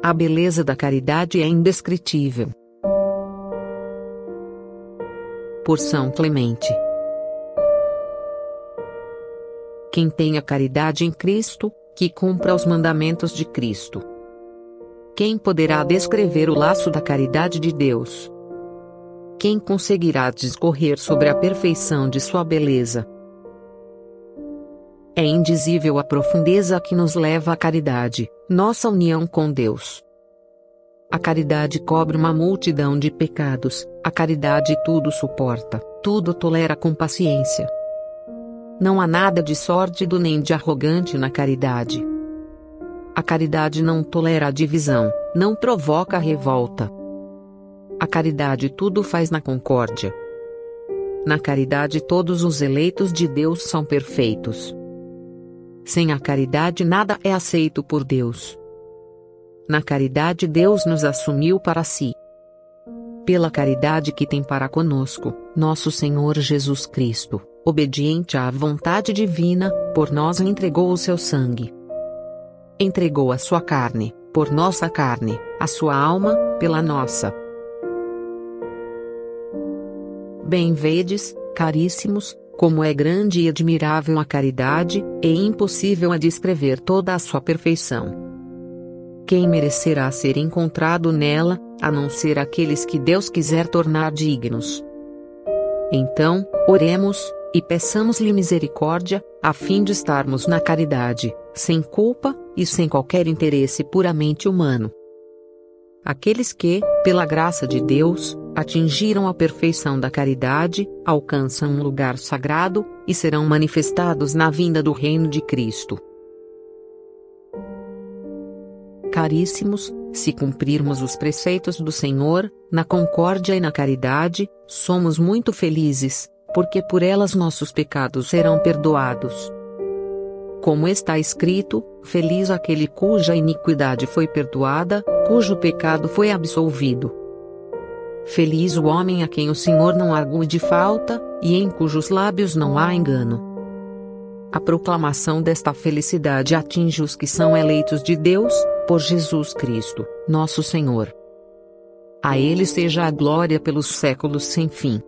A beleza da caridade é indescritível. Por São Clemente. Quem tem a caridade em Cristo, que cumpra os mandamentos de Cristo. Quem poderá descrever o laço da caridade de Deus? Quem conseguirá discorrer sobre a perfeição de sua beleza? É indizível a profundeza que nos leva à caridade, nossa união com Deus. A caridade cobre uma multidão de pecados, a caridade tudo suporta, tudo tolera com paciência. Não há nada de sórdido nem de arrogante na caridade. A caridade não tolera a divisão, não provoca a revolta. A caridade tudo faz na concórdia. Na caridade todos os eleitos de Deus são perfeitos. Sem a caridade nada é aceito por Deus. Na caridade Deus nos assumiu para si. Pela caridade que tem para conosco, nosso Senhor Jesus Cristo, obediente à vontade divina, por nós entregou o seu sangue. Entregou a sua carne, por nossa carne, a sua alma, pela nossa. Bem vedes, caríssimos, como é grande e admirável a caridade, e impossível a descrever toda a sua perfeição. Quem merecerá ser encontrado nela, a não ser aqueles que Deus quiser tornar dignos? Então, oremos, e peçamos-lhe misericórdia, a fim de estarmos na caridade, sem culpa, e sem qualquer interesse puramente humano. Aqueles que, pela graça de Deus, atingiram a perfeição da caridade, alcançam um lugar sagrado, e serão manifestados na vinda do reino de Cristo. Caríssimos, se cumprirmos os preceitos do Senhor, na concórdia e na caridade, somos muito felizes, porque por elas nossos pecados serão perdoados. Como está escrito, feliz aquele cuja iniquidade foi perdoada, cujo pecado foi absolvido. Feliz o homem a quem o Senhor não argue de falta, e em cujos lábios não há engano. A proclamação desta felicidade atinge os que são eleitos de Deus, por Jesus Cristo, nosso Senhor. A Ele seja a glória pelos séculos sem fim.